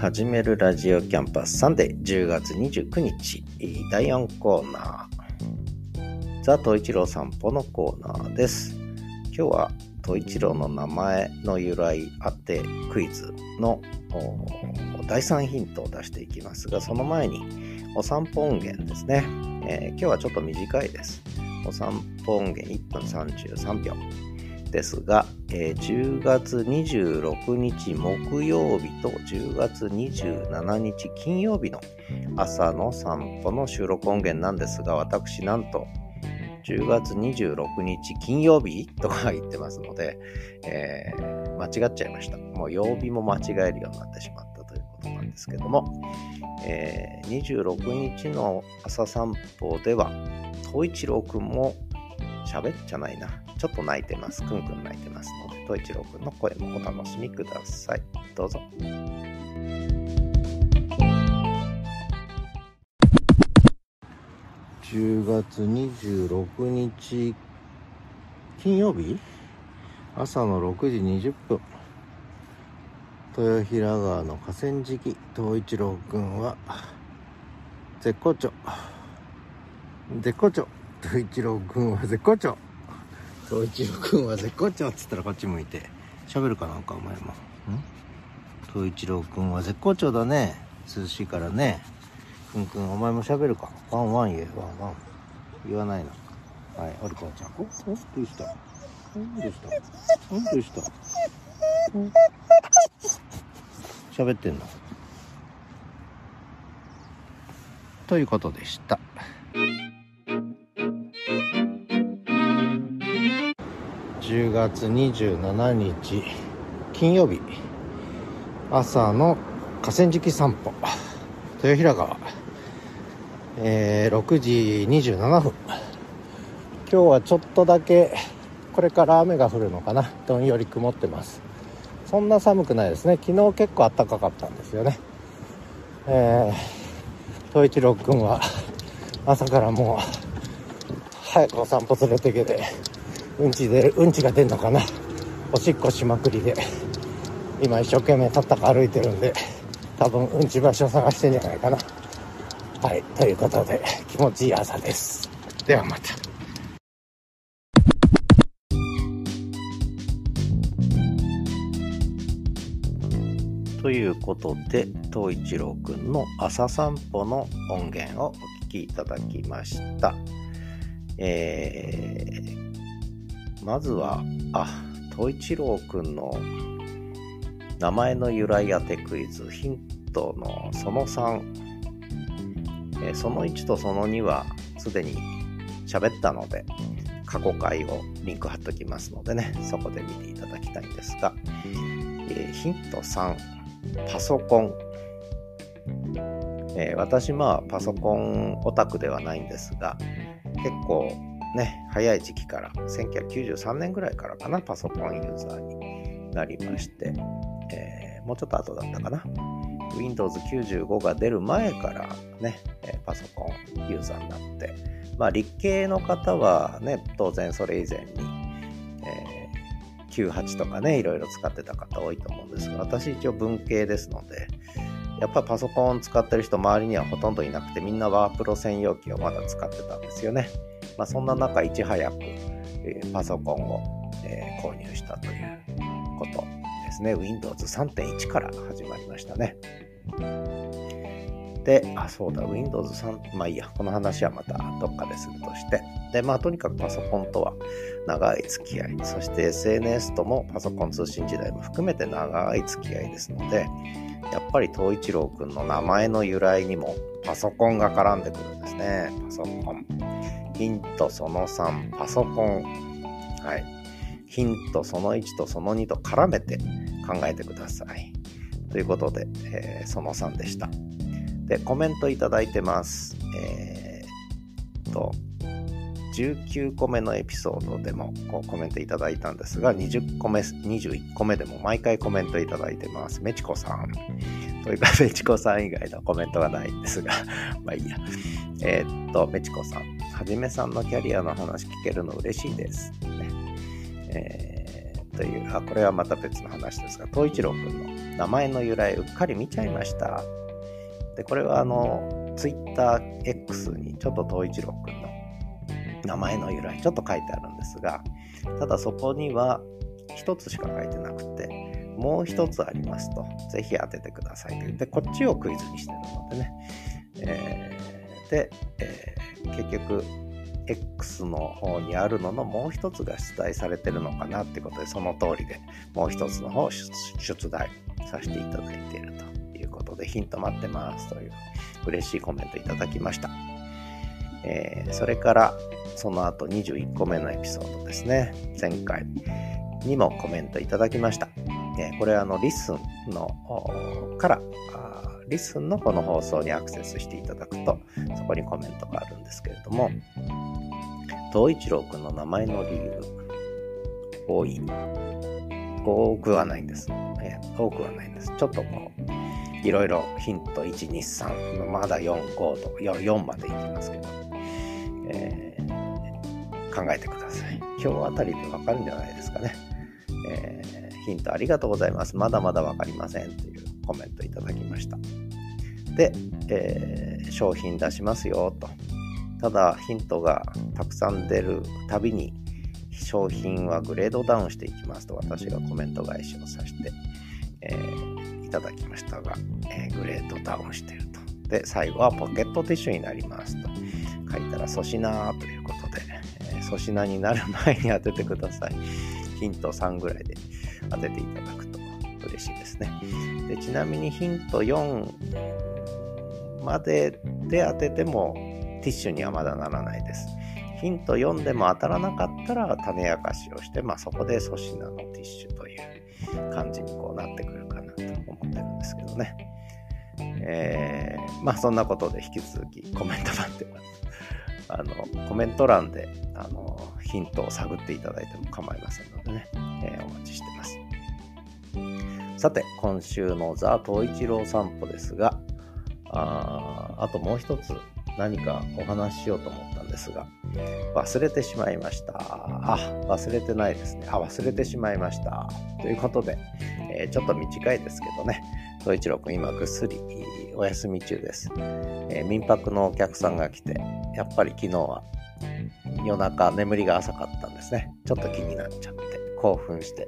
始めるラジオキャンパスサンデー10月29日第4コーナー。ザ・冬一郎さんぽのコーナーです。今日はトイチローの名前の由来当てクイズの第3ヒントを出していきますがその前にお散歩音源ですね、えー、今日はちょっと短いです。お散歩音源1分33秒。ですが、えー、10月26日木曜日と10月27日金曜日の朝の散歩の収録音源なんですが、私なんと10月26日金曜日とか言ってますので、えー、間違っちゃいました。もう曜日も間違えるようになってしまったということなんですけども、えー、26日の朝散歩では、東一郎くんも喋っちゃないな。ちょっと泣いてます。くんくん泣いてますので、と一郎くんの声もお楽しみください。どうぞ。10月26日金曜日朝の6時20分豊平川の河川敷東一郎くんは絶好調絶好調東一郎くんは絶好調東一郎くんは絶好調っつったらこっち向いて。喋るかなんかお前も。ん？東一郎くんは絶好調だね。涼しいからね。くんくんお前も喋るか？ワンワン言え。ワンワン。言わないの。はいおりこちゃんおおどうした。どうした。どうした。喋ってんの？ということでした。10月27日金曜日。朝の河川敷散歩。豊平川、えー、6時27分。今日はちょっとだけこれから雨が降るのかな。どんより曇ってます。そんな寒くないですね。昨日結構暖かかったんですよね。えー、東一郎くんは朝からもう早くお散歩連れてけてうんちでうんちが出んのかな。おしっこしまくりで。今一生懸命たったか歩いてるんで多分うんち場所探してんじゃないかな。はいということで気持ちいい朝です。ではまた。ということで東一郎くんの朝散歩の音源をお聞きいただきました。えーまずは、あ、東一郎くんの名前の由来当てクイズ、ヒントのその3、えー、その1とその2はすでに喋ったので、過去回をリンク貼っときますのでね、そこで見ていただきたいんですが、えー、ヒント3、パソコン。えー、私、まあ、パソコンオタクではないんですが、結構ね、早い時期から、1993年ぐらいからかな、パソコンユーザーになりまして、えー、もうちょっと後だったかな。Windows 95が出る前からね、パソコンユーザーになって、まあ、理系の方はね、当然それ以前に、えー、98とかね、いろいろ使ってた方多いと思うんですが、私一応文系ですので、やっぱパソコン使ってる人周りにはほとんどいなくてみんなワープロ専用機をまだ使ってたんですよね。まあ、そんな中いち早く、えー、パソコンを、えー、購入したということですね。Windows 3.1から始まりましたね。で、あ、そうだ、Windows 3、まあいいや、この話はまたどっかでするとして。で、まあとにかくパソコンとは長い付き合い、そして SNS ともパソコン通信時代も含めて長い付き合いですので、やっぱり東一郎くんの名前の由来にもパソコンが絡んでくるんですね。パソコン。ヒントその3、パソコン。はい。ヒントその1とその2と絡めて考えてください。ということで、えー、その3でした。で、コメントいただいてます。えー、と、19個目のエピソードでもこうコメントいただいたんですが、20個目、21個目でも毎回コメントいただいてます。メチコさん。というか、メチコさん以外のコメントがないんですが、まあいいや。えー、っと、メチコさん。はじめさんのキャリアの話聞けるの嬉しいです。ね。えー、という、あ、これはまた別の話ですが、東一郎くんの名前の由来うっかり見ちゃいました。で、これはあの、TwitterX にちょっと東一郎くんの名前の由来ちょっと書いてあるんですが、ただそこには一つしか書いてなくて、もう一つありますと、ぜひ当ててくださいとで、こっちをクイズにしてるのでね。えー、で、えー、結局、X の方にあるののもう一つが出題されてるのかなってことで、その通りでもう一つの方を出題させていただいているということで、ヒント待ってますという嬉しいコメントいただきました。えー、それからその後21個目のエピソードですね。前回にもコメントいただきました。えー、これあの LISTEN のから LISTEN のこの放送にアクセスしていただくとそこにコメントがあるんですけれども冬一郎くんの名前の理由多い多くはないんです、えー、多くはないんですちょっとこういろいろヒント123まだ45と 4, 4までいきますけどえー、考えてください。今日あたりでわかるんじゃないですかね。ヒントありがとうございます。まだまだわかりませんというコメントいただきました。で、えー、商品出しますよと。ただヒントがたくさん出るたびに商品はグレードダウンしていきますと私がコメント返しをさせて、えー、いただきましたが、えー、グレードダウンしてると。で、最後はポケットティッシュになりますと。書いたら粗品ということで、え、粗品になる前に当ててください。ヒント3ぐらいで当てていただくと嬉しいですね。でちなみにヒント4までで当ててもティッシュにはまだならないです。ヒント4でも当たらなかったら種明かしをして、まあ、そこで粗品のティッシュという感じにこうなってくるかなと思ってるんですけどね。えー、まあそんなことで引き続きコメント待ってます。あの、コメント欄で、あの、ヒントを探っていただいても構いませんのでね、えー、お待ちしてます。さて、今週のザ・東一郎散歩ですが、ああともう一つ何かお話ししようと思ったんですが、忘れてしまいました。あ、忘れてないですね。あ、忘れてしまいました。ということで、えー、ちょっと短いですけどね、東一郎くん今ぐっすりお休み中です、えー、民泊のお客さんが来て、やっぱり昨日は夜中眠りが浅かったんですね。ちょっと気になっちゃって、興奮して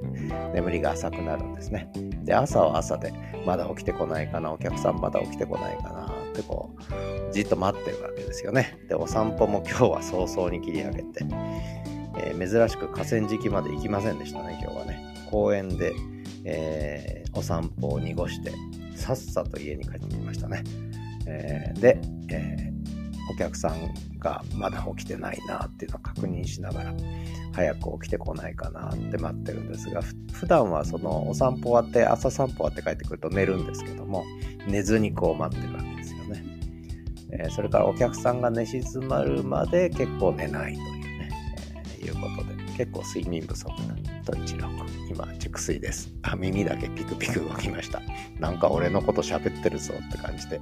眠りが浅くなるんですね。で、朝は朝で、まだ起きてこないかな、お客さんまだ起きてこないかなってこう、じっと待ってるわけですよね。で、お散歩も今日は早々に切り上げて、えー、珍しく河川敷まで行きませんでしたね、今日はね。公園で、えー、お散歩を濁して、さっさと家に帰ってきましたね。えー、で、えー、お客さんがまだ起きてないなっていうのを確認しながら、早く起きてこないかなって待ってるんですが、普段はそのお散歩終わって、朝散歩終わって帰ってくると寝るんですけども、寝ずにこう待ってるわけですよね。えー、それからお客さんが寝静まるまで結構寝ないというね、えー、いうことで、結構睡眠不足なと一郎今、熟睡です。あ、耳だけピクピク動きました。なんか俺のこと喋ってるぞって感じで、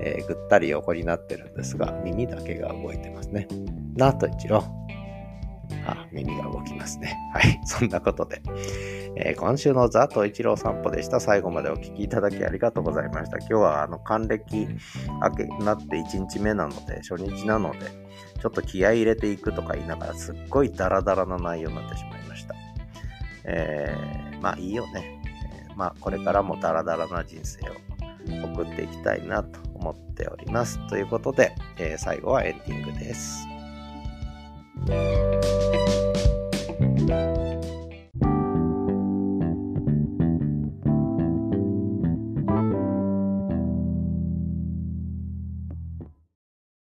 えー、ぐったり横になってるんですが、耳だけが動いてますね。なと一郎。あ、耳が動きますね。はい。そんなことで、えー、今週のザと一郎散歩でした。最後までお聞きいただきありがとうございました。今日はあの、還暦明けになって1日目なので、初日なので、ちょっと気合い入れていくとか言いながら、すっごいダラダラな内容になってしまいました。えー、まあいいよね。えー、まあこれからもダラダラな人生を送っていきたいなと思っております。ということで、えー、最後はエンディングです。